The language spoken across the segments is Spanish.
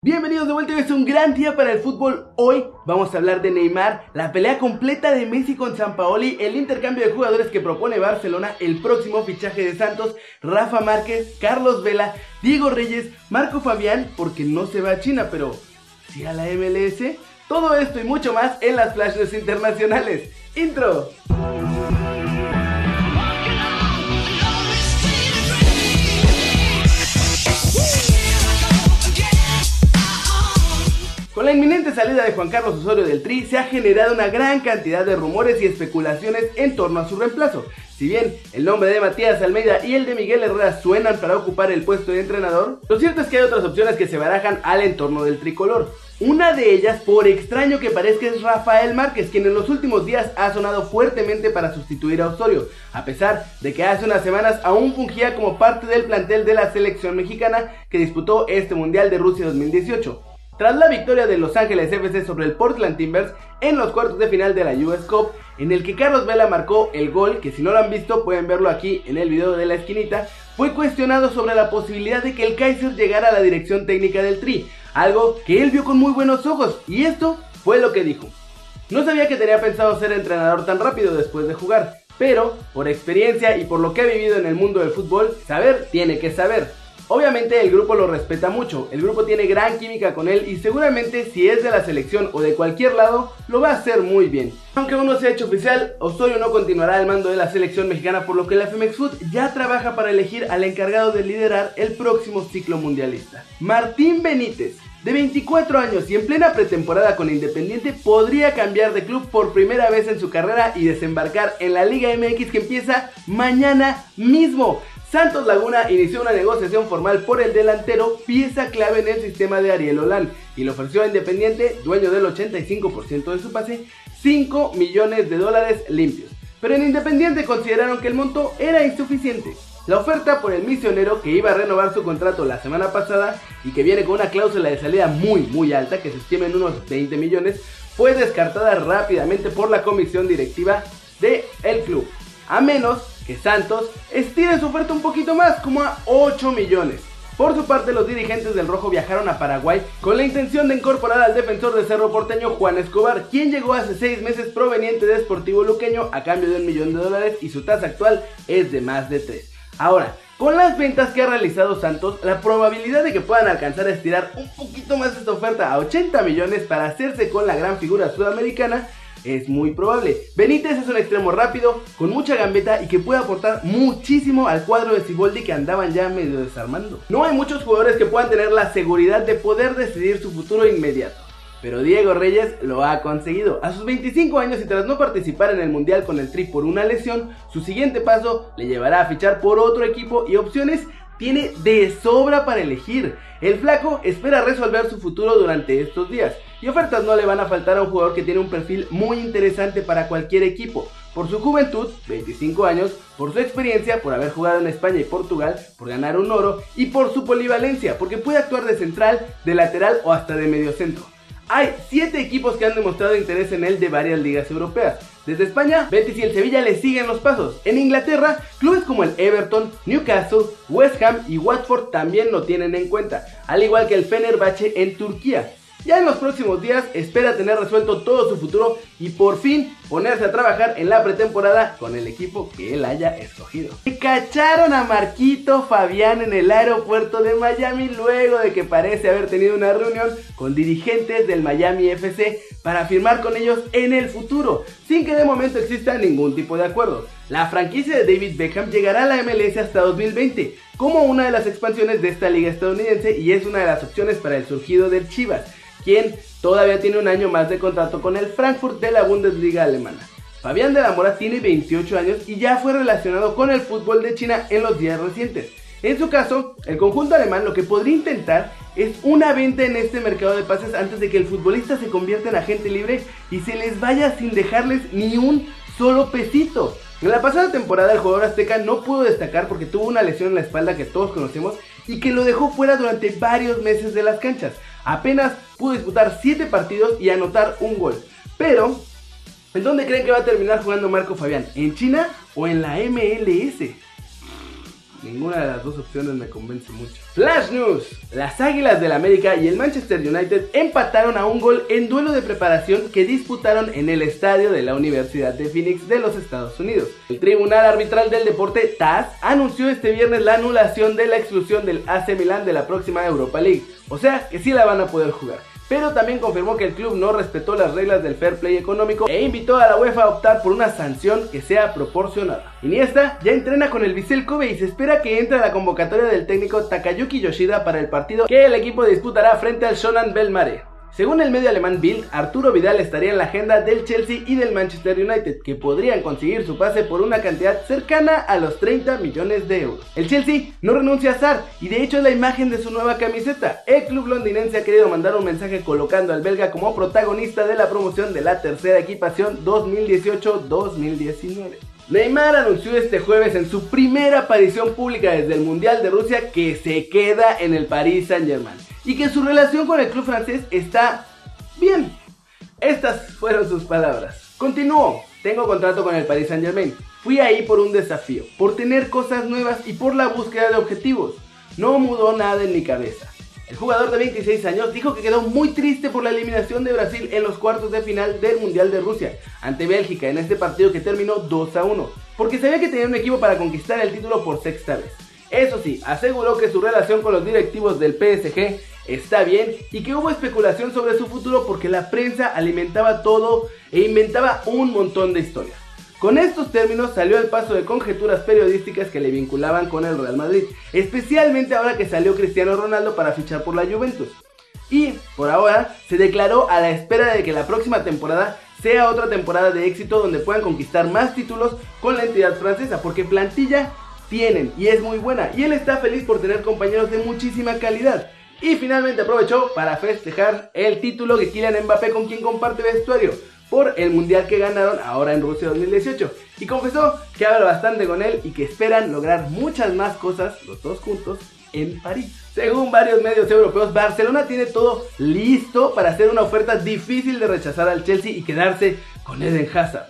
Bienvenidos de vuelta, es un gran día para el fútbol. Hoy vamos a hablar de Neymar, la pelea completa de Messi con Sampaoli, el intercambio de jugadores que propone Barcelona, el próximo fichaje de Santos, Rafa Márquez, Carlos Vela, Diego Reyes, Marco Fabián, porque no se va a China, pero sí a la MLS. Todo esto y mucho más en las flashes internacionales. Intro. Con la inminente salida de Juan Carlos Osorio del Tri se ha generado una gran cantidad de rumores y especulaciones en torno a su reemplazo. Si bien el nombre de Matías Almeida y el de Miguel Herrera suenan para ocupar el puesto de entrenador, lo cierto es que hay otras opciones que se barajan al entorno del tricolor. Una de ellas, por extraño que parezca, es Rafael Márquez, quien en los últimos días ha sonado fuertemente para sustituir a Osorio, a pesar de que hace unas semanas aún fungía como parte del plantel de la selección mexicana que disputó este Mundial de Rusia 2018. Tras la victoria de Los Ángeles FC sobre el Portland Timbers en los cuartos de final de la US Cup, en el que Carlos Vela marcó el gol, que si no lo han visto pueden verlo aquí en el video de la esquinita, fue cuestionado sobre la posibilidad de que el Kaiser llegara a la dirección técnica del Tri, algo que él vio con muy buenos ojos, y esto fue lo que dijo. No sabía que tenía pensado ser entrenador tan rápido después de jugar, pero por experiencia y por lo que ha vivido en el mundo del fútbol, saber tiene que saber. Obviamente el grupo lo respeta mucho, el grupo tiene gran química con él y seguramente si es de la selección o de cualquier lado, lo va a hacer muy bien. Aunque aún no se ha hecho oficial, Osorio no continuará al mando de la selección mexicana por lo que la FMX Food ya trabaja para elegir al encargado de liderar el próximo ciclo mundialista. Martín Benítez, de 24 años y en plena pretemporada con Independiente, podría cambiar de club por primera vez en su carrera y desembarcar en la Liga MX que empieza mañana mismo. Santos Laguna inició una negociación formal por el delantero, pieza clave en el sistema de Ariel Olan, y le ofreció a Independiente, dueño del 85% de su pase, 5 millones de dólares limpios. Pero en Independiente consideraron que el monto era insuficiente. La oferta por el misionero que iba a renovar su contrato la semana pasada y que viene con una cláusula de salida muy muy alta que se estima en unos 20 millones fue descartada rápidamente por la comisión directiva del el club. A menos que Santos estire su oferta un poquito más, como a 8 millones. Por su parte, los dirigentes del Rojo viajaron a Paraguay con la intención de incorporar al defensor de Cerro Porteño Juan Escobar, quien llegó hace 6 meses proveniente de Sportivo Luqueño a cambio de un millón de dólares y su tasa actual es de más de 3. Ahora, con las ventas que ha realizado Santos, la probabilidad de que puedan alcanzar a estirar un poquito más esta oferta a 80 millones para hacerse con la gran figura sudamericana es muy probable. Benítez es un extremo rápido, con mucha gambeta y que puede aportar muchísimo al cuadro de Ciboldi que andaban ya medio desarmando. No hay muchos jugadores que puedan tener la seguridad de poder decidir su futuro inmediato. Pero Diego Reyes lo ha conseguido. A sus 25 años y tras no participar en el Mundial con el Tri por una lesión, su siguiente paso le llevará a fichar por otro equipo y opciones tiene de sobra para elegir. El flaco espera resolver su futuro durante estos días y ofertas no le van a faltar a un jugador que tiene un perfil muy interesante para cualquier equipo. Por su juventud, 25 años, por su experiencia, por haber jugado en España y Portugal, por ganar un oro y por su polivalencia, porque puede actuar de central, de lateral o hasta de mediocentro. Hay 7 equipos que han demostrado interés en él de varias ligas europeas. Desde España, Betis y el Sevilla le siguen los pasos. En Inglaterra, clubes como el Everton, Newcastle, West Ham y Watford también lo tienen en cuenta, al igual que el Fenerbahce en Turquía. Ya en los próximos días espera tener resuelto todo su futuro y por fin ponerse a trabajar en la pretemporada con el equipo que él haya escogido. Se cacharon a Marquito Fabián en el aeropuerto de Miami luego de que parece haber tenido una reunión con dirigentes del Miami FC para firmar con ellos en el futuro, sin que de momento exista ningún tipo de acuerdo. La franquicia de David Beckham llegará a la MLS hasta 2020 como una de las expansiones de esta liga estadounidense y es una de las opciones para el surgido del Chivas todavía tiene un año más de contrato con el Frankfurt de la Bundesliga alemana. Fabián de la Mora tiene 28 años y ya fue relacionado con el fútbol de China en los días recientes. En su caso, el conjunto alemán lo que podría intentar es una venta en este mercado de pases antes de que el futbolista se convierta en agente libre y se les vaya sin dejarles ni un solo pesito. En la pasada temporada el jugador azteca no pudo destacar porque tuvo una lesión en la espalda que todos conocemos y que lo dejó fuera durante varios meses de las canchas. Apenas pudo disputar 7 partidos y anotar un gol. Pero, ¿en dónde creen que va a terminar jugando Marco Fabián? ¿En China o en la MLS? Ninguna de las dos opciones me convence mucho. Flash News. Las Águilas del América y el Manchester United empataron a un gol en duelo de preparación que disputaron en el estadio de la Universidad de Phoenix de los Estados Unidos. El Tribunal Arbitral del Deporte TAS anunció este viernes la anulación de la exclusión del AC Milan de la próxima Europa League. O sea que sí la van a poder jugar pero también confirmó que el club no respetó las reglas del fair play económico e invitó a la UEFA a optar por una sanción que sea proporcionada. Iniesta ya entrena con el Vissel Kobe y se espera que entre a la convocatoria del técnico Takayuki Yoshida para el partido que el equipo disputará frente al Shonan Belmare. Según el medio alemán Bild, Arturo Vidal estaría en la agenda del Chelsea y del Manchester United, que podrían conseguir su pase por una cantidad cercana a los 30 millones de euros. El Chelsea no renuncia a Sar y de hecho es la imagen de su nueva camiseta. El club londinense ha querido mandar un mensaje colocando al belga como protagonista de la promoción de la tercera equipación 2018-2019. Neymar anunció este jueves en su primera aparición pública desde el Mundial de Rusia que se queda en el Paris Saint Germain y que su relación con el club francés está bien. Estas fueron sus palabras. Continuó, tengo contrato con el Paris Saint Germain. Fui ahí por un desafío, por tener cosas nuevas y por la búsqueda de objetivos. No mudó nada en mi cabeza. El jugador de 26 años dijo que quedó muy triste por la eliminación de Brasil en los cuartos de final del Mundial de Rusia ante Bélgica en este partido que terminó 2 a 1, porque sabía que tenía un equipo para conquistar el título por sexta vez. Eso sí, aseguró que su relación con los directivos del PSG está bien y que hubo especulación sobre su futuro porque la prensa alimentaba todo e inventaba un montón de historias. Con estos términos salió al paso de conjeturas periodísticas que le vinculaban con el Real Madrid, especialmente ahora que salió Cristiano Ronaldo para fichar por la Juventus. Y, por ahora, se declaró a la espera de que la próxima temporada sea otra temporada de éxito donde puedan conquistar más títulos con la entidad francesa, porque plantilla tienen y es muy buena, y él está feliz por tener compañeros de muchísima calidad. Y finalmente aprovechó para festejar el título que Kylian Mbappé con quien comparte vestuario por el mundial que ganaron ahora en Rusia 2018 y confesó que habla bastante con él y que esperan lograr muchas más cosas los dos juntos en París. Según varios medios europeos, Barcelona tiene todo listo para hacer una oferta difícil de rechazar al Chelsea y quedarse con Eden Hazard.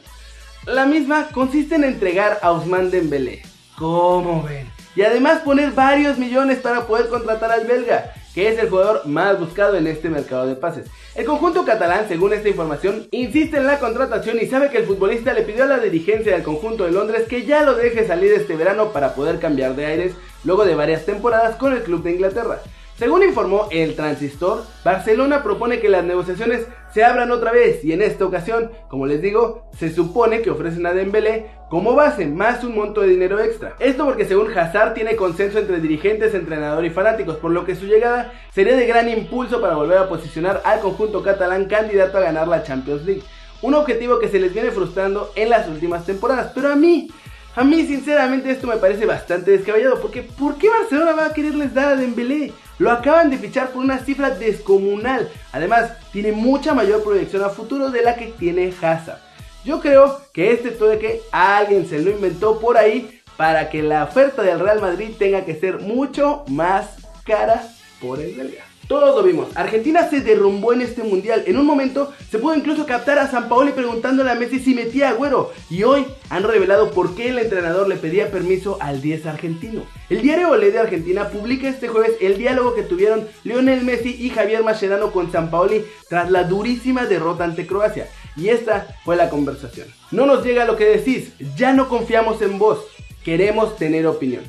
La misma consiste en entregar a Ousmane Dembélé. ¿Cómo ven? Y además poner varios millones para poder contratar al belga que es el jugador más buscado en este mercado de pases. El conjunto catalán, según esta información, insiste en la contratación y sabe que el futbolista le pidió a la dirigencia del conjunto de Londres que ya lo deje salir este verano para poder cambiar de aires luego de varias temporadas con el club de Inglaterra. Según informó el Transistor, Barcelona propone que las negociaciones se abran otra vez y en esta ocasión, como les digo, se supone que ofrecen a Dembélé como base más un monto de dinero extra. Esto porque según Hazard tiene consenso entre dirigentes, entrenador y fanáticos, por lo que su llegada sería de gran impulso para volver a posicionar al conjunto catalán candidato a ganar la Champions League. Un objetivo que se les viene frustrando en las últimas temporadas, pero a mí a mí sinceramente esto me parece bastante descabellado porque ¿por qué Barcelona va a quererles dar a Dembélé? Lo acaban de fichar por una cifra descomunal. Además, tiene mucha mayor proyección a futuro de la que tiene Hazard. Yo creo que este que alguien se lo inventó por ahí para que la oferta del Real Madrid tenga que ser mucho más cara por el belga. Todos lo vimos. Argentina se derrumbó en este mundial. En un momento se pudo incluso captar a San Paoli preguntándole a Messi si metía agüero. Y hoy han revelado por qué el entrenador le pedía permiso al 10 argentino. El diario Olé de Argentina publica este jueves el diálogo que tuvieron Lionel Messi y Javier Mascherano con San Paoli tras la durísima derrota ante Croacia. Y esta fue la conversación. No nos llega lo que decís, ya no confiamos en vos, queremos tener opinión.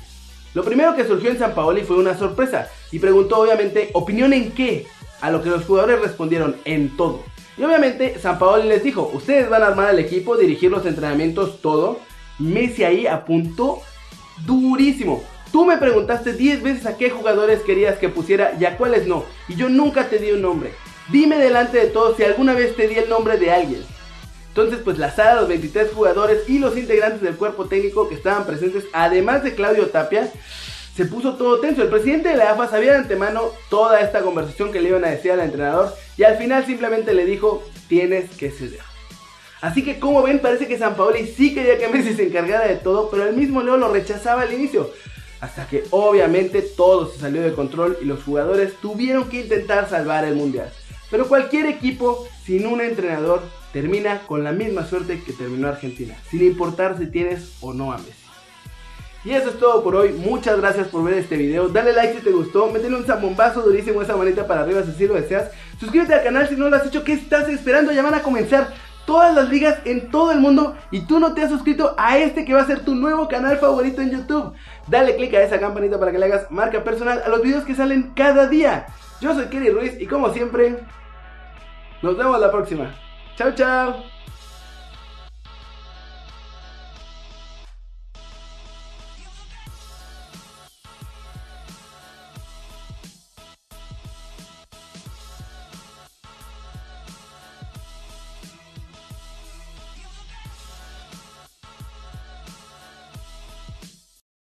Lo primero que surgió en San Paoli fue una sorpresa y preguntó obviamente opinión en qué, a lo que los jugadores respondieron en todo. Y obviamente San Paoli les dijo, ustedes van a armar el equipo, dirigir los entrenamientos, todo. Messi ahí apuntó durísimo. Tú me preguntaste 10 veces a qué jugadores querías que pusiera y a cuáles no. Y yo nunca te di un nombre. Dime delante de todos si alguna vez te di el nombre de alguien. Entonces, pues la sala, los 23 jugadores y los integrantes del cuerpo técnico que estaban presentes, además de Claudio Tapia, se puso todo tenso. El presidente de la AFA sabía de antemano toda esta conversación que le iban a decir al entrenador y al final simplemente le dijo, tienes que ceder. Así que como ven, parece que San Paoli sí quería que Messi se encargara de todo, pero el mismo Leo lo rechazaba al inicio. Hasta que obviamente todo se salió de control y los jugadores tuvieron que intentar salvar el mundial. Pero cualquier equipo sin un entrenador termina con la misma suerte que terminó Argentina, sin importar si tienes o no a Messi. Y eso es todo por hoy, muchas gracias por ver este video, dale like si te gustó, métele un zambombazo durísimo esa manita para arriba si así lo deseas, suscríbete al canal si no lo has hecho, ¿qué estás esperando? Ya van a comenzar todas las ligas en todo el mundo y tú no te has suscrito a este que va a ser tu nuevo canal favorito en YouTube. Dale click a esa campanita para que le hagas marca personal a los videos que salen cada día. Yo soy Kerry Ruiz y como siempre, nos vemos la próxima. Chao, chao.